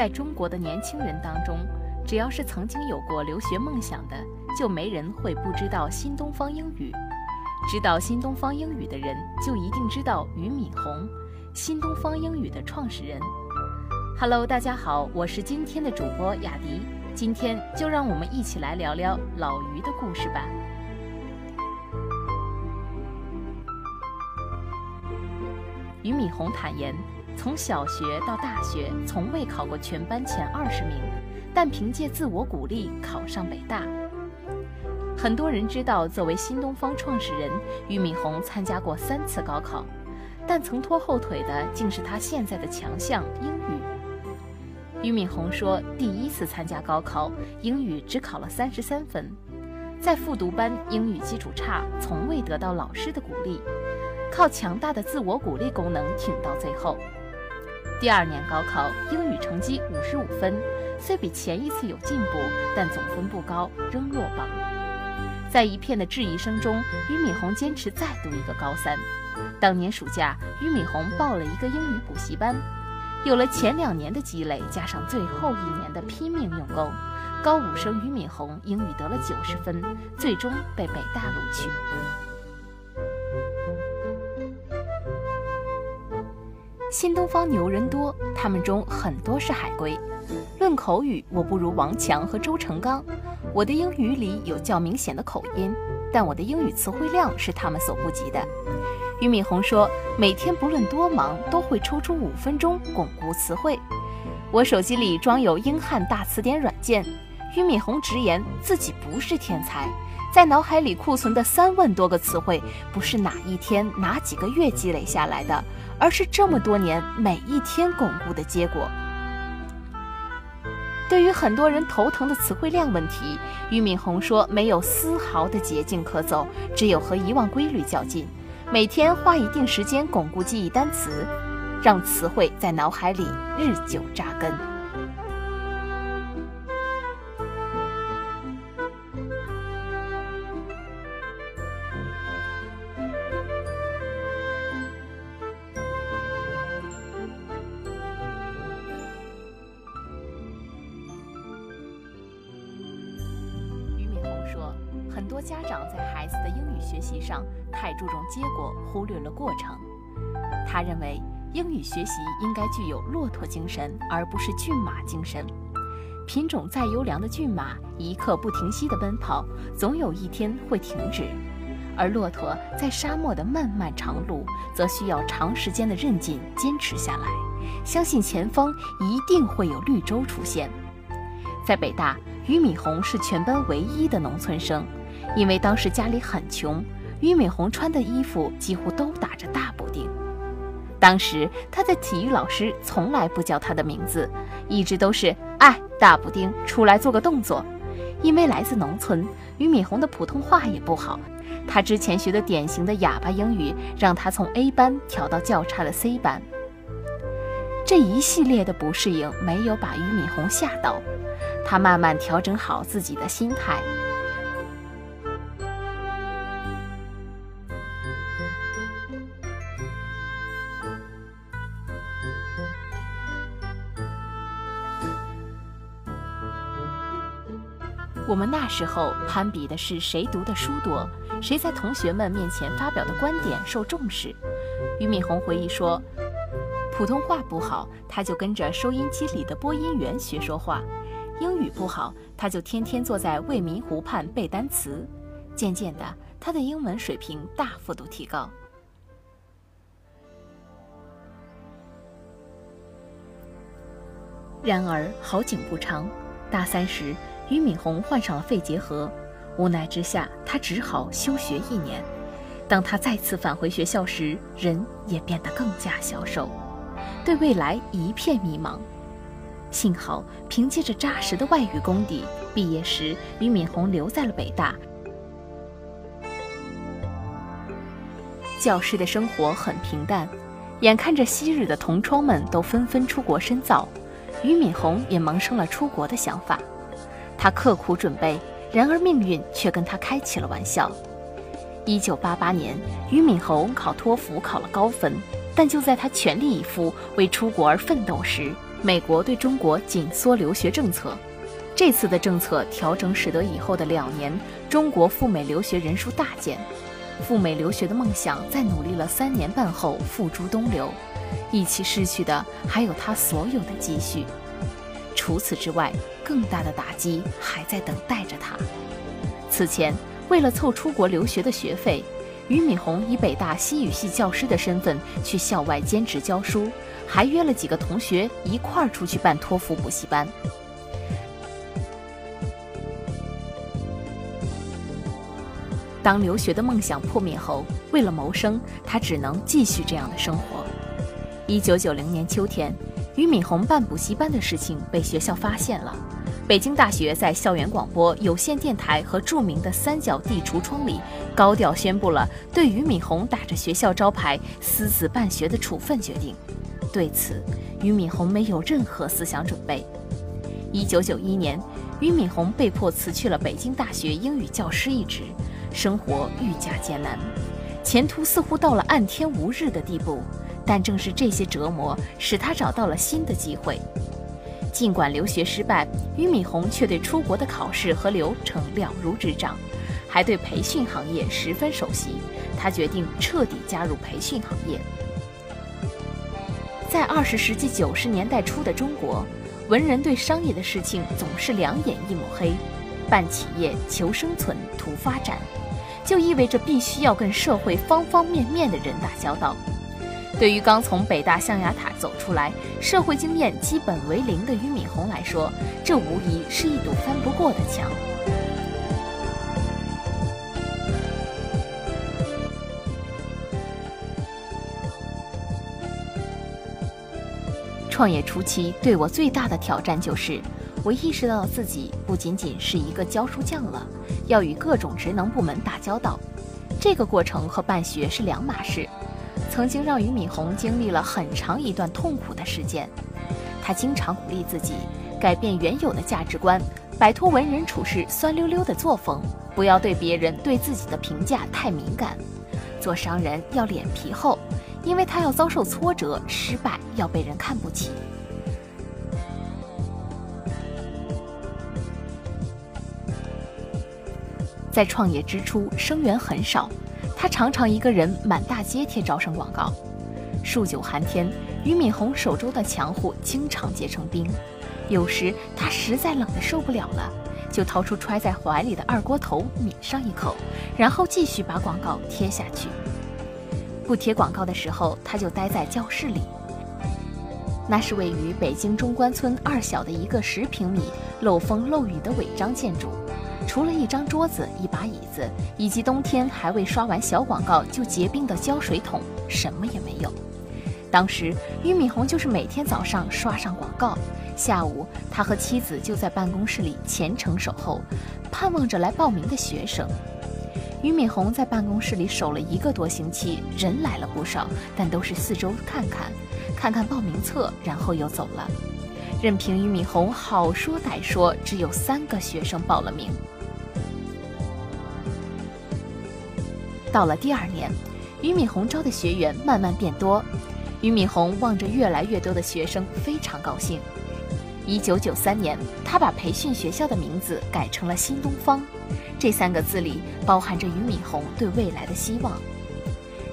在中国的年轻人当中，只要是曾经有过留学梦想的，就没人会不知道新东方英语。知道新东方英语的人，就一定知道俞敏洪，新东方英语的创始人。Hello，大家好，我是今天的主播雅迪。今天就让我们一起来聊聊老俞的故事吧。俞敏洪坦言。从小学到大学，从未考过全班前二十名，但凭借自我鼓励考上北大。很多人知道，作为新东方创始人，俞敏洪参加过三次高考，但曾拖后腿的竟是他现在的强项——英语。俞敏洪说，第一次参加高考，英语只考了三十三分，在复读班英语基础差，从未得到老师的鼓励，靠强大的自我鼓励功能挺到最后。第二年高考，英语成绩五十五分，虽比前一次有进步，但总分不高，仍落榜。在一片的质疑声中，俞敏洪坚持再读一个高三。当年暑假，俞敏洪报了一个英语补习班，有了前两年的积累，加上最后一年的拼命用功，高五生俞敏洪英语得了九十分，最终被北大录取。新东方牛人多，他们中很多是海归。论口语，我不如王强和周成刚。我的英语里有较明显的口音，但我的英语词汇量是他们所不及的。俞敏洪说，每天不论多忙，都会抽出五分钟巩固词汇。我手机里装有英汉大词典软件。俞敏洪直言自己不是天才，在脑海里库存的三万多个词汇，不是哪一天哪几个月积累下来的。而是这么多年每一天巩固的结果。对于很多人头疼的词汇量问题，俞敏洪说没有丝毫的捷径可走，只有和遗忘规律较劲，每天花一定时间巩固记忆单词，让词汇在脑海里日久扎根。孩子的英语学习上太注重结果，忽略了过程。他认为，英语学习应该具有骆驼精神，而不是骏马精神。品种再优良的骏马，一刻不停息地奔跑，总有一天会停止；而骆驼在沙漠的漫漫长路，则需要长时间的韧劲坚持下来，相信前方一定会有绿洲出现。在北大，俞敏洪是全班唯一的农村生。因为当时家里很穷，俞敏洪穿的衣服几乎都打着大补丁。当时他的体育老师从来不叫他的名字，一直都是“哎，大补丁，出来做个动作”。因为来自农村，俞敏洪的普通话也不好，他之前学的典型的哑巴英语，让他从 A 班调到较差的 C 班。这一系列的不适应没有把俞敏洪吓到，他慢慢调整好自己的心态。我们那时候攀比的是谁读的书多，谁在同学们面前发表的观点受重视。俞敏洪回忆说：“普通话不好，他就跟着收音机里的播音员学说话；英语不好，他就天天坐在未名湖畔背单词。渐渐的，他的英文水平大幅度提高。”然而好景不长，大三时，俞敏洪患上了肺结核，无奈之下，他只好休学一年。当他再次返回学校时，人也变得更加消瘦，对未来一片迷茫。幸好凭借着扎实的外语功底，毕业时俞敏洪留在了北大。教师的生活很平淡，眼看着昔日的同窗们都纷纷出国深造，俞敏洪也萌生了出国的想法。他刻苦准备，然而命运却跟他开起了玩笑。一九八八年，俞敏洪考托福考了高分，但就在他全力以赴为出国而奋斗时，美国对中国紧缩留学政策。这次的政策调整，使得以后的两年，中国赴美留学人数大减。赴美留学的梦想，在努力了三年半后付诸东流，一起失去的还有他所有的积蓄。除此之外，更大的打击还在等待着他。此前，为了凑出国留学的学费，俞敏洪以北大西语系教师的身份去校外兼职教书，还约了几个同学一块儿出去办托福补习班。当留学的梦想破灭后，为了谋生，他只能继续这样的生活。一九九零年秋天，俞敏洪办补习班的事情被学校发现了。北京大学在校园广播、有线电台和著名的三角地橱窗里，高调宣布了对俞敏洪打着学校招牌私自办学的处分决定。对此，俞敏洪没有任何思想准备。一九九一年，俞敏洪被迫辞去了北京大学英语教师一职。生活愈加艰难，前途似乎到了暗天无日的地步。但正是这些折磨，使他找到了新的机会。尽管留学失败，俞敏洪却对出国的考试和流程了如指掌，还对培训行业十分熟悉。他决定彻底加入培训行业。在二十世纪九十年代初的中国，文人对商业的事情总是两眼一抹黑，办企业求生存图发展。就意味着必须要跟社会方方面面的人打交道。对于刚从北大象牙塔走出来、社会经验基本为零的俞敏洪来说，这无疑是一堵翻不过的墙。创业初期，对我最大的挑战就是。我意识到自己不仅仅是一个教书匠了，要与各种职能部门打交道。这个过程和办学是两码事，曾经让俞敏洪经历了很长一段痛苦的时间。他经常鼓励自己改变原有的价值观，摆脱文人处事酸溜溜的作风，不要对别人对自己的评价太敏感。做商人要脸皮厚，因为他要遭受挫折、失败，要被人看不起。在创业之初，生源很少，他常常一个人满大街贴招生广告。数九寒天，俞敏洪手中的墙户经常结成冰。有时他实在冷得受不了了，就掏出揣在怀里的二锅头抿上一口，然后继续把广告贴下去。不贴广告的时候，他就待在教室里。那是位于北京中关村二小的一个十平米、漏风漏雨的违章建筑。除了一张桌子、一把椅子，以及冬天还未刷完小广告就结冰的胶水桶，什么也没有。当时，俞敏洪就是每天早上刷上广告，下午他和妻子就在办公室里虔诚守候，盼望着来报名的学生。俞敏洪在办公室里守了一个多星期，人来了不少，但都是四周看看，看看报名册，然后又走了。任凭俞敏洪好说歹说，只有三个学生报了名。到了第二年，俞敏洪招的学员慢慢变多，俞敏洪望着越来越多的学生，非常高兴。一九九三年，他把培训学校的名字改成了新东方，这三个字里包含着俞敏洪对未来的希望。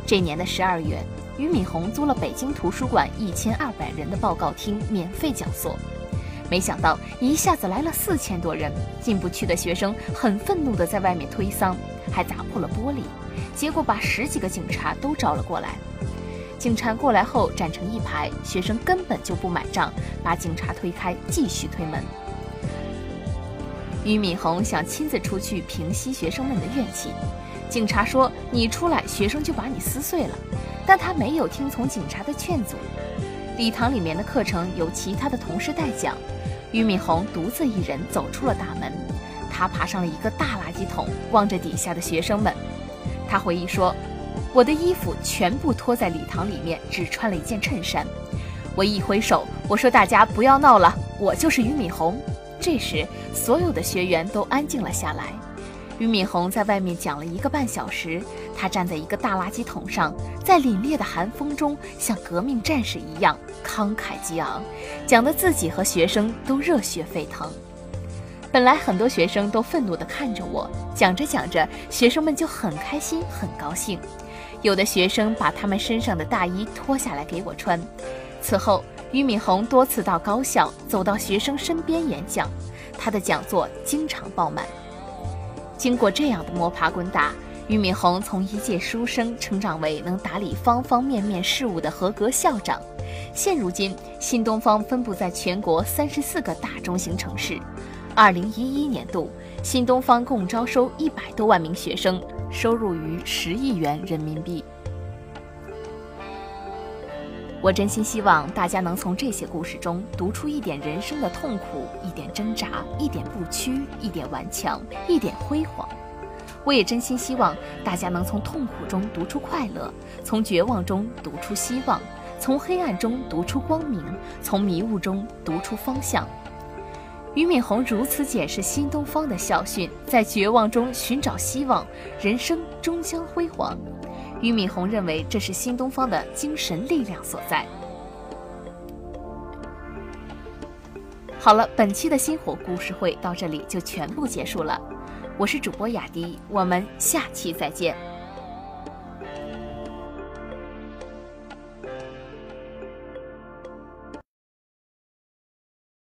这年的十二月，俞敏洪租了北京图书馆一千二百人的报告厅，免费讲座。没想到一下子来了四千多人，进不去的学生很愤怒地在外面推搡，还砸破了玻璃。结果把十几个警察都招了过来。警察过来后站成一排，学生根本就不买账，把警察推开，继续推门。俞敏洪想亲自出去平息学生们的怨气。警察说：“你出来，学生就把你撕碎了。”但他没有听从警察的劝阻。礼堂里面的课程由其他的同事代讲，俞敏洪独自一人走出了大门。他爬上了一个大垃圾桶，望着底下的学生们。他回忆说：“我的衣服全部脱在礼堂里面，只穿了一件衬衫。我一挥手，我说大家不要闹了，我就是俞敏洪。”这时，所有的学员都安静了下来。俞敏洪在外面讲了一个半小时，他站在一个大垃圾桶上，在凛冽的寒风中，像革命战士一样慷慨激昂，讲得自己和学生都热血沸腾。本来很多学生都愤怒地看着我，讲着讲着，学生们就很开心、很高兴。有的学生把他们身上的大衣脱下来给我穿。此后，俞敏洪多次到高校，走到学生身边演讲，他的讲座经常爆满。经过这样的摸爬滚打，俞敏洪从一介书生成长为能打理方方面面事务的合格校长。现如今，新东方分布在全国三十四个大中型城市。二零一一年度，新东方共招收一百多万名学生，收入逾十亿元人民币。我真心希望大家能从这些故事中读出一点人生的痛苦，一点挣扎，一点不屈，一点顽强，一点辉煌。我也真心希望大家能从痛苦中读出快乐，从绝望中读出希望，从黑暗中读出光明，从迷雾中读出方向。俞敏洪如此解释新东方的校训：在绝望中寻找希望，人生终将辉煌。俞敏洪认为这是新东方的精神力量所在。好了，本期的星火故事会到这里就全部结束了。我是主播雅迪，我们下期再见。